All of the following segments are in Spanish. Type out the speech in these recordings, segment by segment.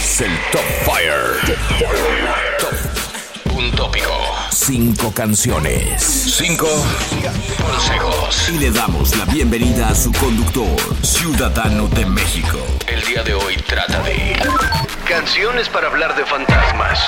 es el Top Fire. Un tópico. Cinco canciones. Cinco consejos. Y le damos la bienvenida a su conductor, ciudadano de México. El día de hoy trata de... Canciones para hablar de fantasmas.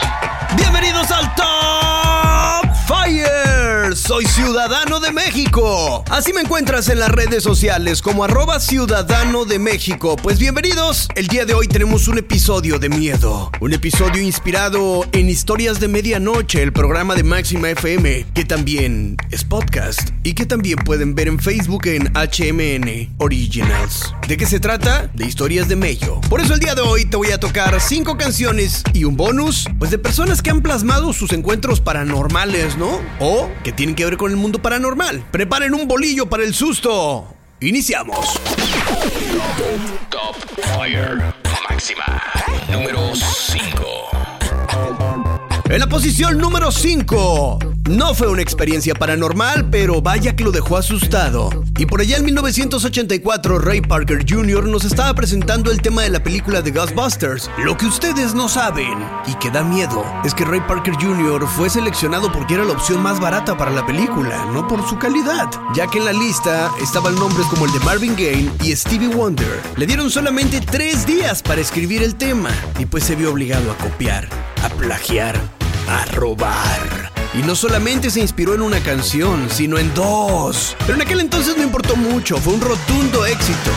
Bienvenidos al Top Fire. Soy ciudadano de México. Así me encuentras en las redes sociales como arroba ciudadano de México. Pues bienvenidos. El día de hoy tenemos un episodio de miedo. Un episodio inspirado en Historias de Medianoche, el programa de Máxima FM, que también es podcast y que también pueden ver en Facebook en HMN Originals. ¿De qué se trata? De historias de Mello. Por eso el día de hoy te voy a tocar cinco canciones y un bonus, pues de personas que han plasmado sus encuentros paranormales, ¿no? O que tienen que ver con el mundo paranormal. Preparen un bolillo para el susto. Iniciamos. Top Fire. Máxima. Número 5. En la posición número 5. No fue una experiencia paranormal, pero vaya que lo dejó asustado. Y por allá en 1984, Ray Parker Jr. nos estaba presentando el tema de la película de Ghostbusters. Lo que ustedes no saben y que da miedo es que Ray Parker Jr. fue seleccionado porque era la opción más barata para la película, no por su calidad, ya que en la lista estaban nombres como el de Marvin Gaye y Stevie Wonder. Le dieron solamente tres días para escribir el tema y pues se vio obligado a copiar, a plagiar, a robar. Y no solamente se inspiró en una canción, sino en dos. Pero en aquel entonces no importó mucho, fue un rotundo éxito.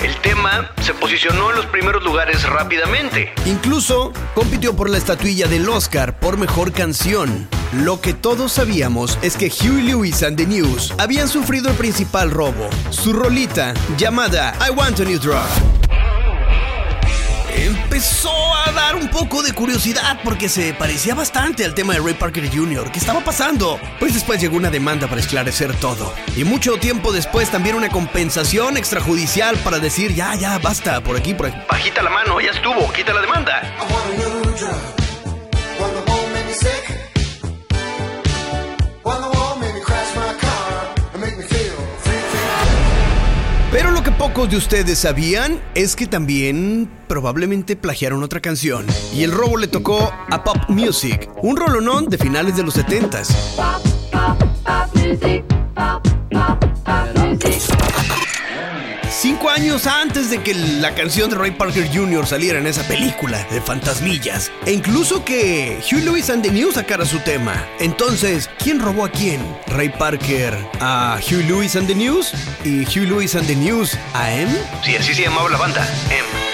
El tema se posicionó en los primeros lugares rápidamente. Incluso compitió por la estatuilla del Oscar por mejor canción. Lo que todos sabíamos es que Huey Lewis and the News habían sufrido el principal robo, su rolita llamada I Want a New Drug empezó a dar un poco de curiosidad porque se parecía bastante al tema de Ray Parker Jr. ¿Qué estaba pasando? Pues después llegó una demanda para esclarecer todo. Y mucho tiempo después también una compensación extrajudicial para decir, ya, ya, basta, por aquí, por aquí. Bajita la mano, ya estuvo, quita la demanda. Pocos de ustedes sabían es que también probablemente plagiaron otra canción. Y el robo le tocó a Pop Music, un rolonón de finales de los 70s. Cinco años antes de que la canción de Ray Parker Jr. saliera en esa película de fantasmillas. E incluso que Hugh Lewis and the News sacara su tema. Entonces, ¿quién robó a quién? ¿Ray Parker a Hugh Lewis and the News? ¿Y Hugh Lewis and the News a M? Sí, así se llamaba la banda, M.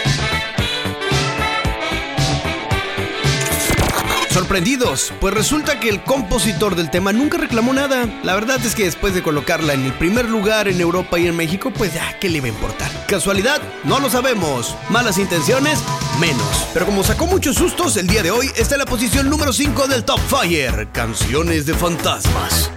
Sorprendidos, pues resulta que el compositor del tema nunca reclamó nada. La verdad es que después de colocarla en el primer lugar en Europa y en México, pues ya, ¿qué le iba a importar? ¿Casualidad? No lo sabemos. ¿Malas intenciones? Menos. Pero como sacó muchos sustos, el día de hoy está en la posición número 5 del Top Fire, Canciones de Fantasmas.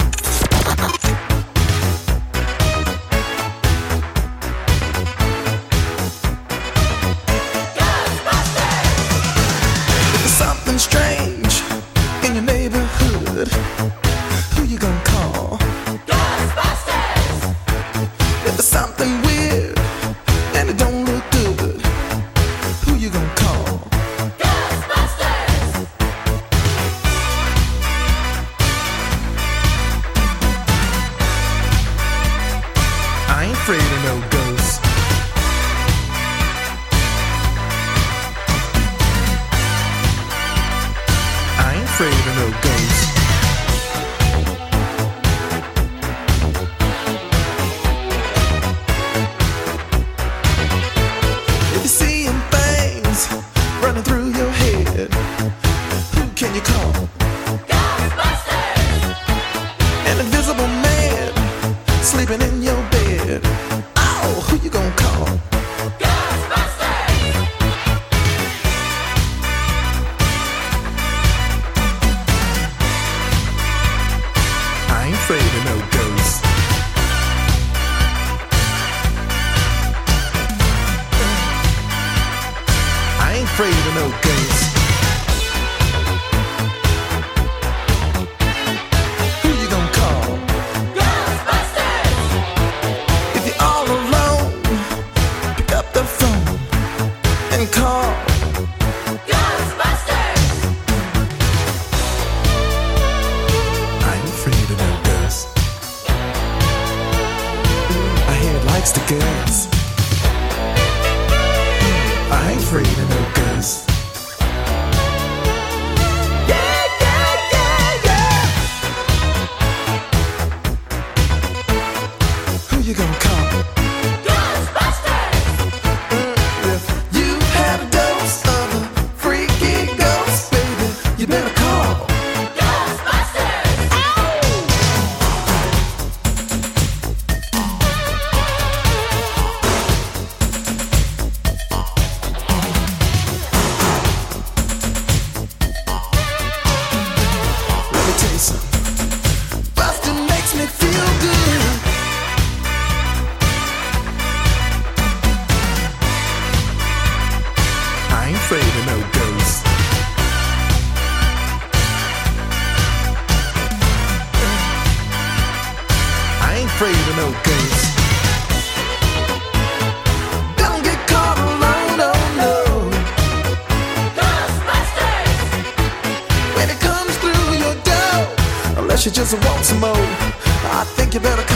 likes to. I ain't afraid of no ghosts. You just want some more, I think you better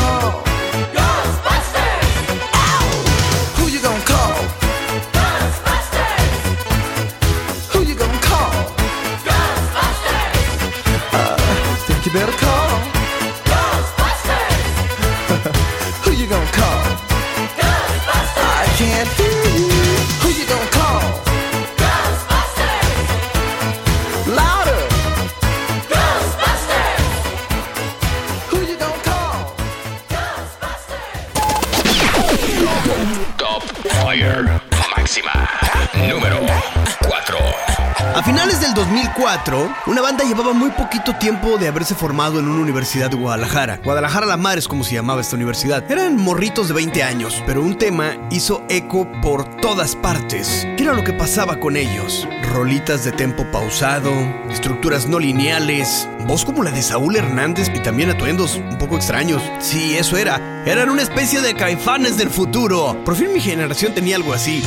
2004, una banda llevaba muy poquito tiempo de haberse formado en una universidad de Guadalajara. Guadalajara La Mar es como se llamaba esta universidad. Eran morritos de 20 años, pero un tema hizo eco por todas partes. ¿Qué era lo que pasaba con ellos? Rolitas de tempo pausado, estructuras no lineales, voz como la de Saúl Hernández y también atuendos un poco extraños. Sí, eso era. Eran una especie de caifanes del futuro. Por fin mi generación tenía algo así.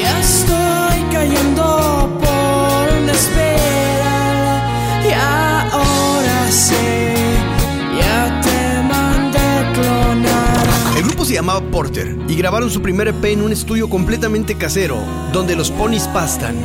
Ya estoy cayendo llamaba Porter y grabaron su primer EP en un estudio completamente casero, donde los ponis pastan.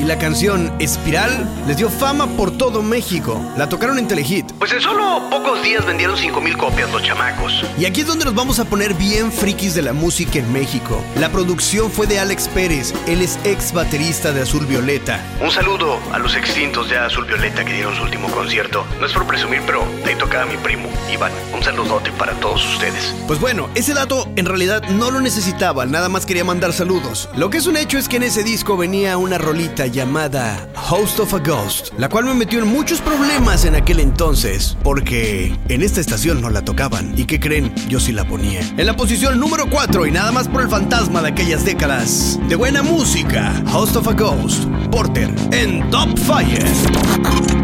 Y la canción Espiral les dio fama por todo México. La tocaron en Telehit. Pues en solo pocos días vendieron 5000 copias los chamacos. Y aquí es donde nos vamos a poner bien frikis de la música en México. La producción fue de Alex Pérez, él es ex baterista de Azul Violeta. Un saludo a los extintos ya Azul Violeta que dieron su último concierto. No es por presumir, pero ahí tocaba mi primo, Iván. Un saludote para todos ustedes. Pues bueno, ese dato en realidad no lo necesitaba, nada más quería mandar saludos. Lo que es un hecho es que en ese disco venía una rolita llamada Host of a Ghost, la cual me metió en muchos problemas en aquel entonces, porque en esta estación no la tocaban. ¿Y qué creen? Yo sí la ponía. En la posición número 4 y nada más por el fantasma de aquellas décadas de buena música, Host of a Ghost, Porter en Top Fire.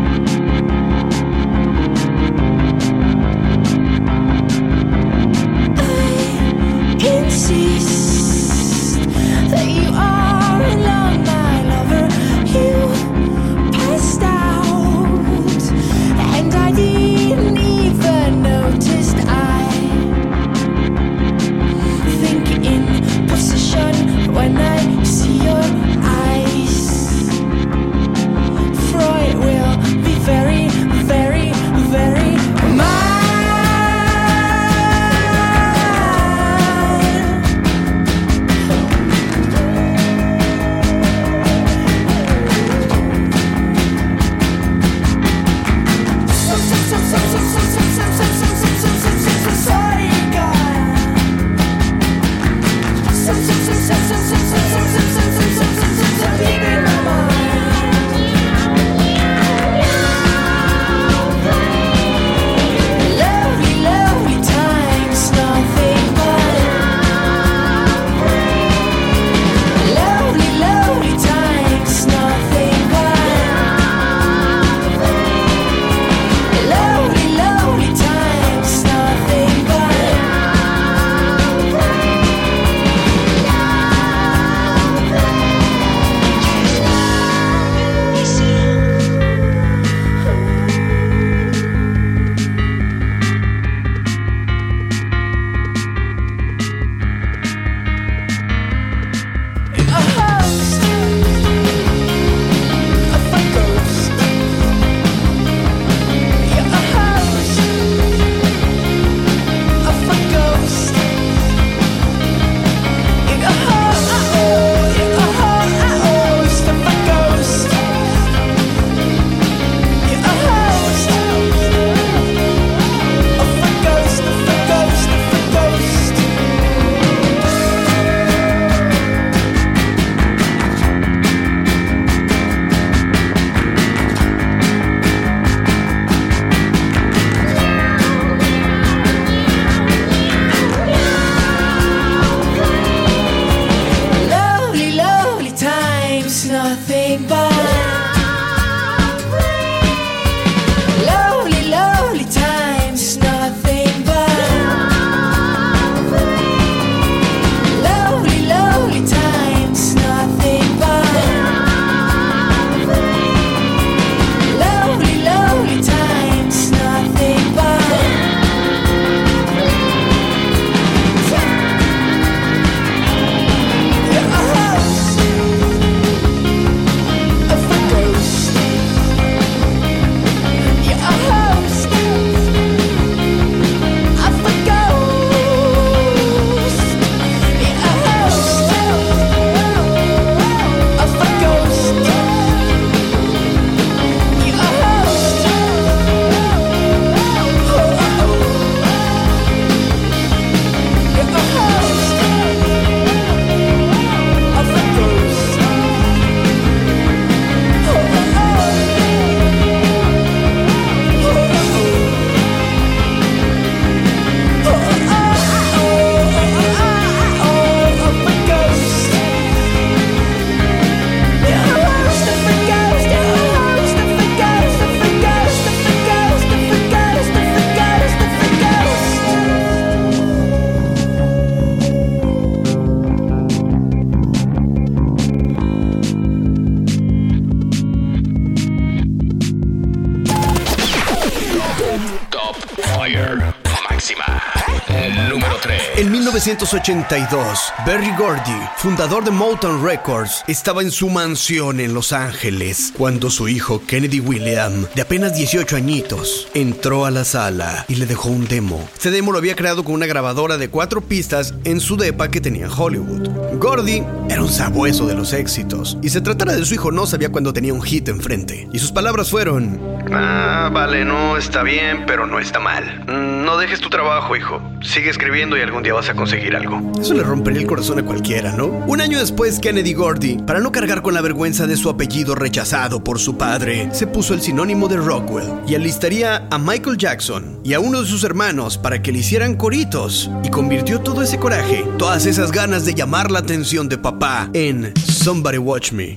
1982, Berry Gordy, fundador de Motown Records, estaba en su mansión en Los Ángeles cuando su hijo Kennedy William, de apenas 18 añitos, entró a la sala y le dejó un demo. Este demo lo había creado con una grabadora de cuatro pistas en su depa que tenía en Hollywood. Gordy era un sabueso de los éxitos y se tratara de su hijo no sabía cuándo tenía un hit enfrente. Y sus palabras fueron: Ah, vale, no está bien, pero no está mal. Mm, No dejes tu trabajo, hijo. Sigue escribiendo y algún día vas a conseguir algo. Eso le rompería el corazón a cualquiera, ¿no? Un año después, Kennedy Gordy, para no cargar con la vergüenza de su apellido rechazado por su padre, se puso el sinónimo de Rockwell y alistaría a Michael Jackson y a uno de sus hermanos para que le hicieran coritos y convirtió todo ese coraje, todas esas ganas de llamar la atención de papá en Somebody Watch Me.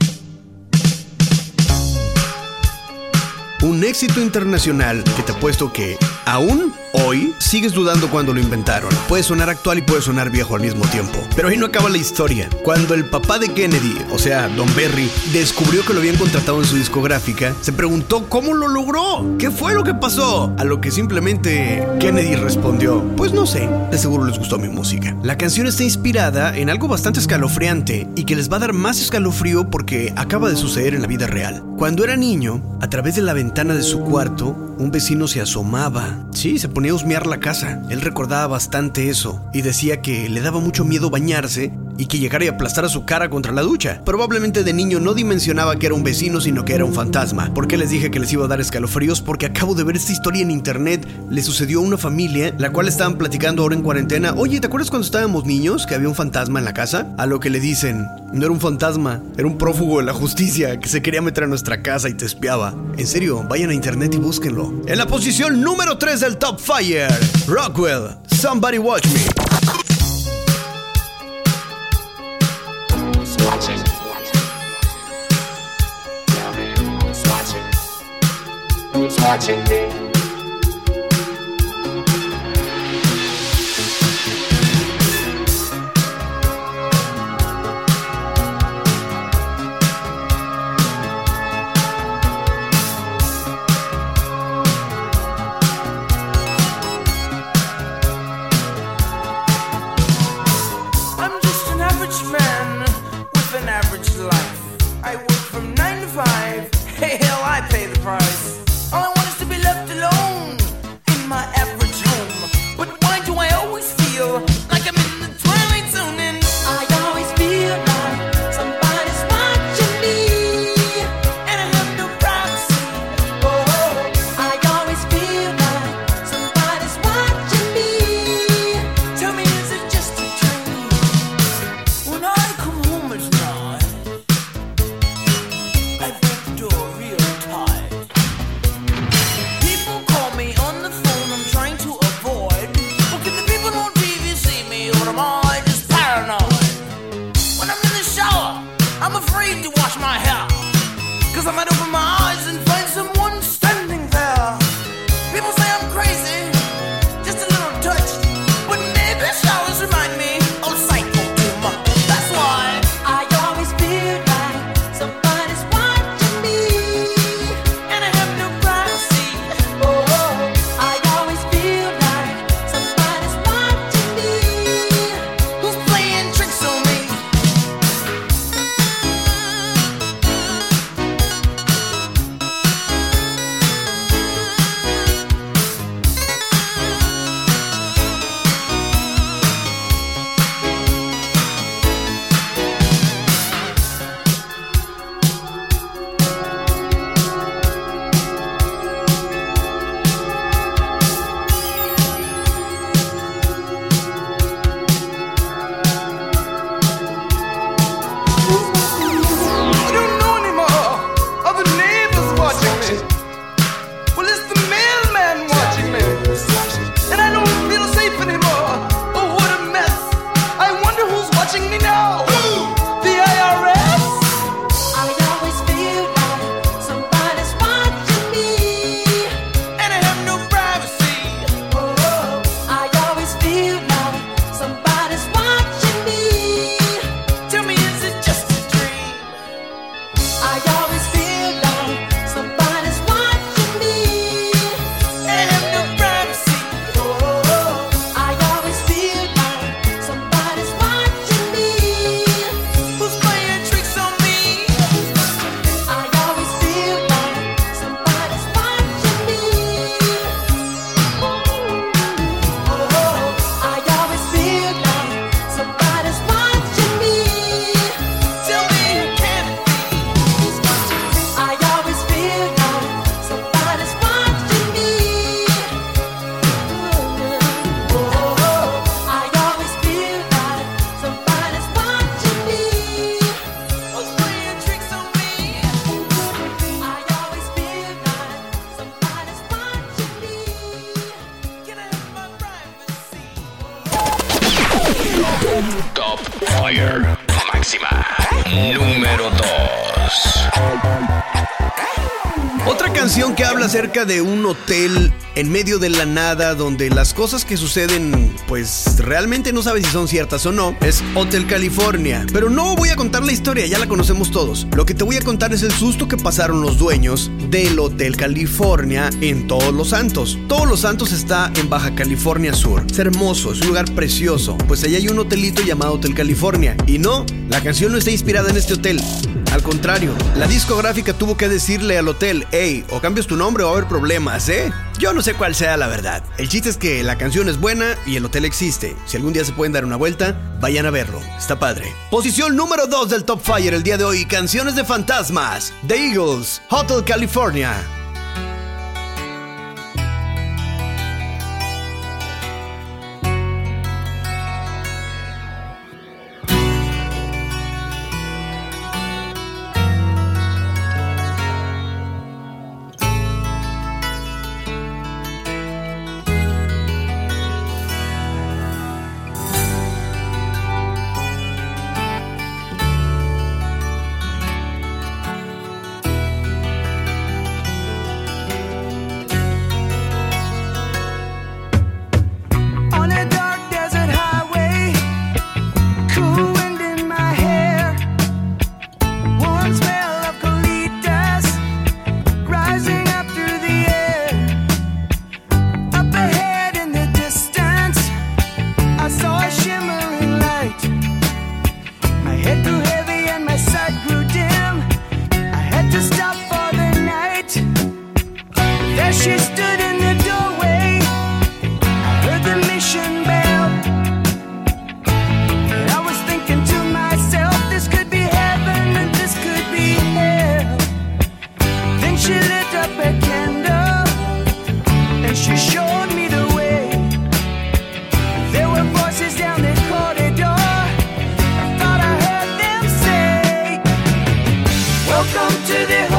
Un éxito internacional que te apuesto que aún hoy sigues dudando cuando lo inventaron. Puede sonar actual y puede sonar viejo al mismo tiempo. Pero ahí no acaba la historia. Cuando el papá de Kennedy, o sea, Don Berry, descubrió que lo habían contratado en su discográfica, se preguntó cómo lo logró. ¿Qué fue lo que pasó? A lo que simplemente Kennedy respondió, pues no sé, de seguro les gustó mi música. La canción está inspirada en algo bastante escalofriante y que les va a dar más escalofrío porque acaba de suceder en la vida real. Cuando era niño, a través de la ventana de su cuarto, un vecino se asomaba. Sí, se ponía a husmear la casa. Él recordaba bastante eso y decía que le daba mucho miedo bañarse y que llegara y aplastara su cara contra la ducha. Probablemente de niño no dimensionaba que era un vecino, sino que era un fantasma. ¿Por qué les dije que les iba a dar escalofríos? Porque acabo de ver esta historia en internet. Le sucedió a una familia, la cual estaban platicando ahora en cuarentena. Oye, ¿te acuerdas cuando estábamos niños que había un fantasma en la casa? A lo que le dicen, no era un fantasma, era un prófugo de la justicia que se quería meter a nuestra casa y te espiaba. En serio, vayan a internet y búsquenlo. En la posición número 3 del Top Fire, Rockwell, Somebody Watch Me. Me? De un hotel en medio de la nada donde las cosas que suceden pues realmente no sabes si son ciertas o no es Hotel California. Pero no voy a contar la historia, ya la conocemos todos. Lo que te voy a contar es el susto que pasaron los dueños del Hotel California en Todos los Santos. Todos los Santos está en Baja California Sur. Es hermoso, es un lugar precioso. Pues allá hay un hotelito llamado Hotel California. Y no, la canción no está inspirada en este hotel. Al contrario, la discográfica tuvo que decirle al hotel, hey, o cambias tu nombre o va a haber problemas, ¿eh? Yo no sé cuál sea la verdad. El chiste es que la canción es buena y el hotel existe. Si algún día se pueden dar una vuelta, vayan a verlo. Está padre. Posición número 2 del Top Fire el día de hoy, canciones de fantasmas. The Eagles, Hotel California. To the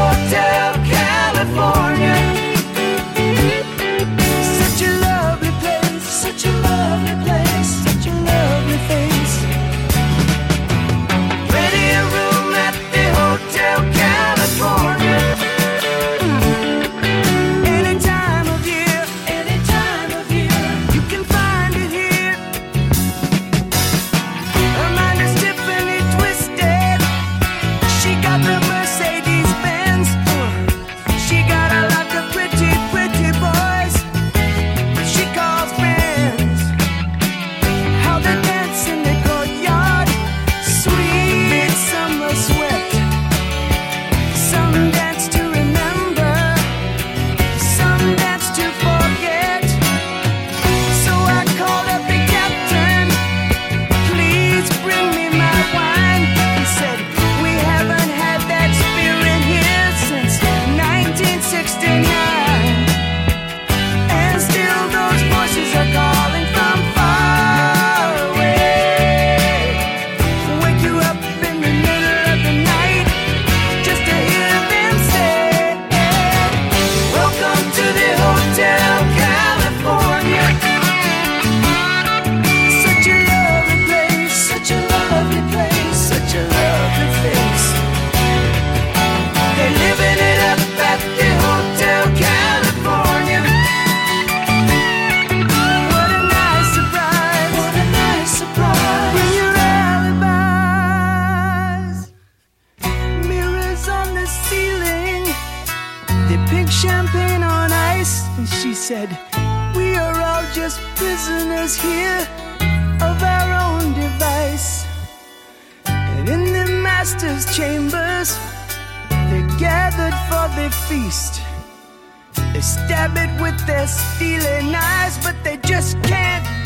with their steely knives, but they just can't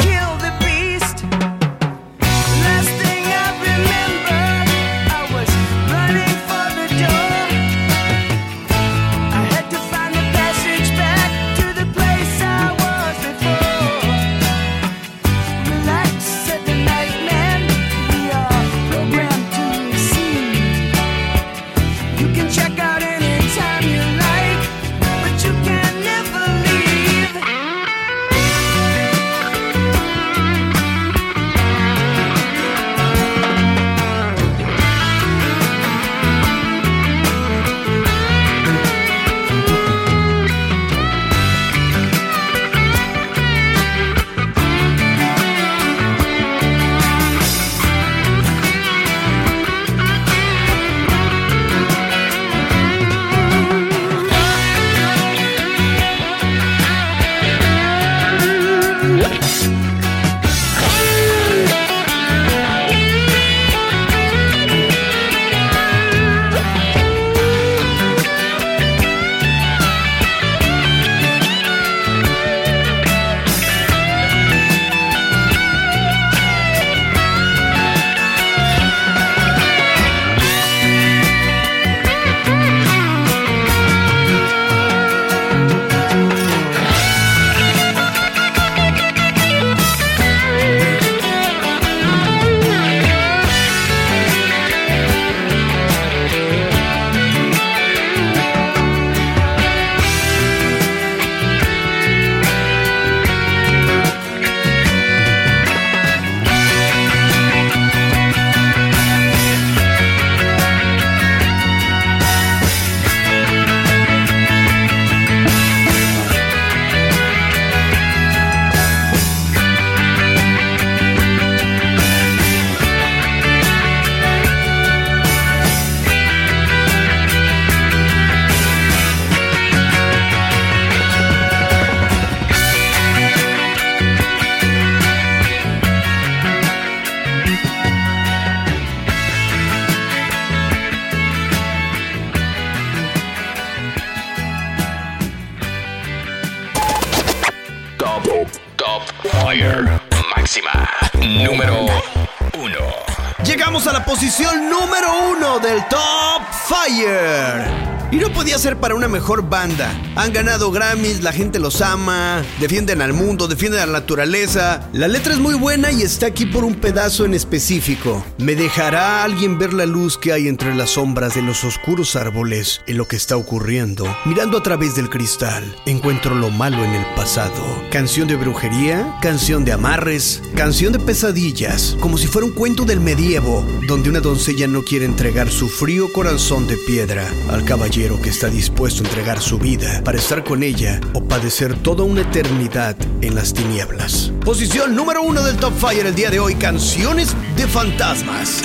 podía ser para una mejor banda. Han ganado Grammys, la gente los ama, defienden al mundo, defienden a la naturaleza. La letra es muy buena y está aquí por un pedazo en específico. ¿Me dejará alguien ver la luz que hay entre las sombras de los oscuros árboles en lo que está ocurriendo? Mirando a través del cristal, encuentro lo malo en el pasado. Canción de brujería, canción de amarres, canción de pesadillas, como si fuera un cuento del medievo, donde una doncella no quiere entregar su frío corazón de piedra al caballero que está dispuesto a entregar su vida para estar con ella o padecer toda una eternidad en las tinieblas. Posición número uno del Top Fire el día de hoy, canciones de fantasmas.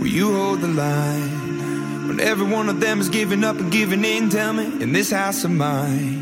Will you hold the line when every one of them is giving up and giving in? Tell me, in this house of mine,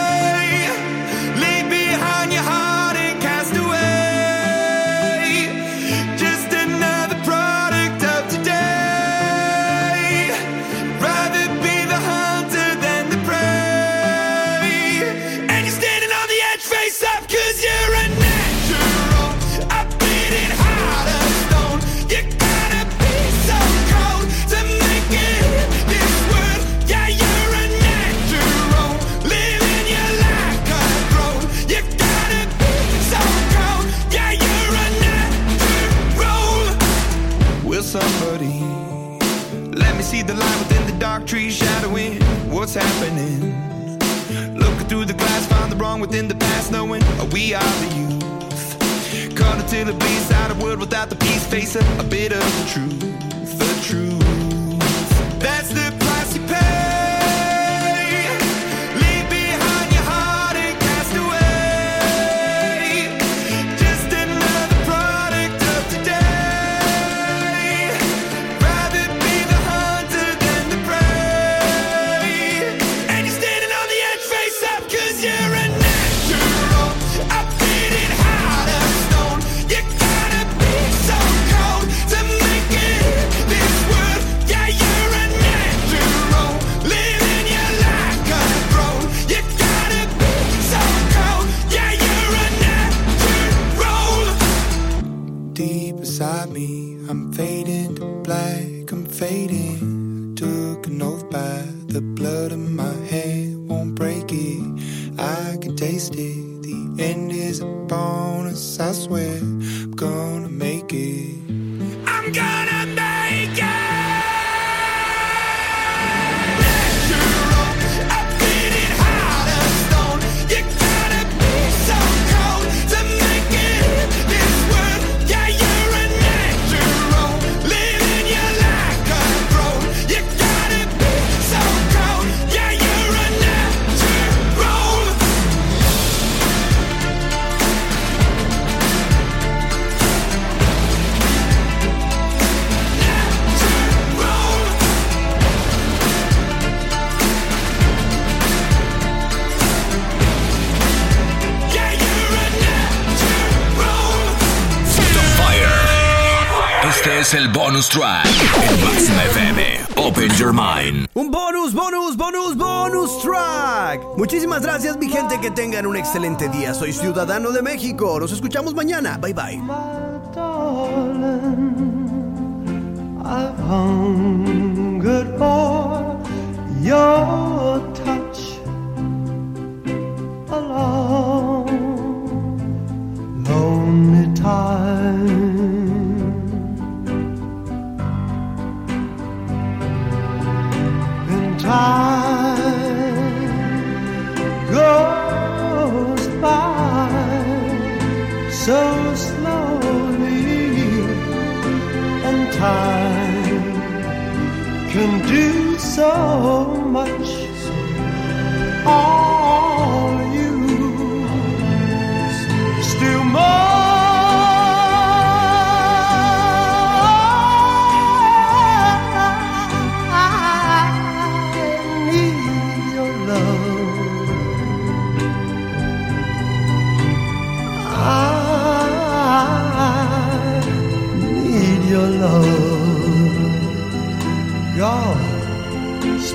Somebody let me see the light within the dark trees shadowing? What's happening? Within the past, knowing we are the youth. Caught until it bleeds out a world without the peace, face a, a bit of the truth, the truth. That's the price you pay. Es el bonus track en Máxima FM. Open your mind. Un bonus, bonus, bonus, bonus track. Muchísimas gracias, mi gente. Que tengan un excelente día. Soy Ciudadano de México. Nos escuchamos mañana. Bye bye. I've hungered for your touch a long, lonely time. Time goes by so slowly and time can do so much.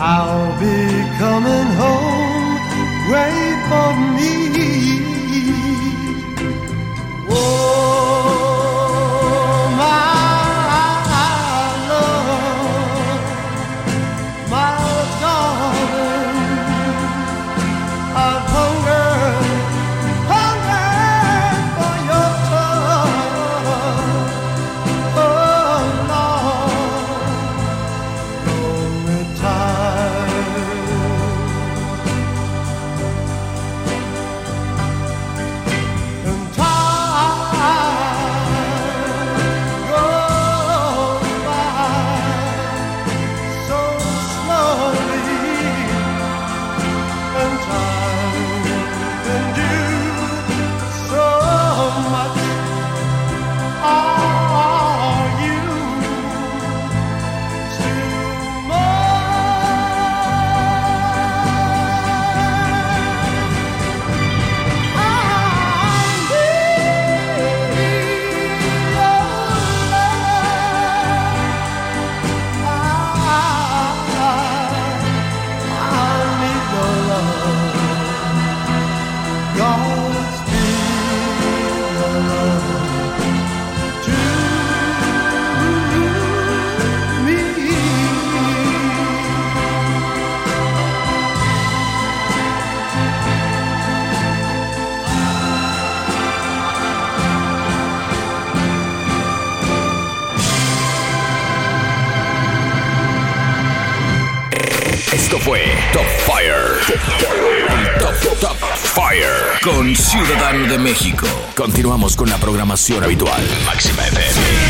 I'll be coming home, wait de México. Continuamos con la programación habitual. Máxima FM.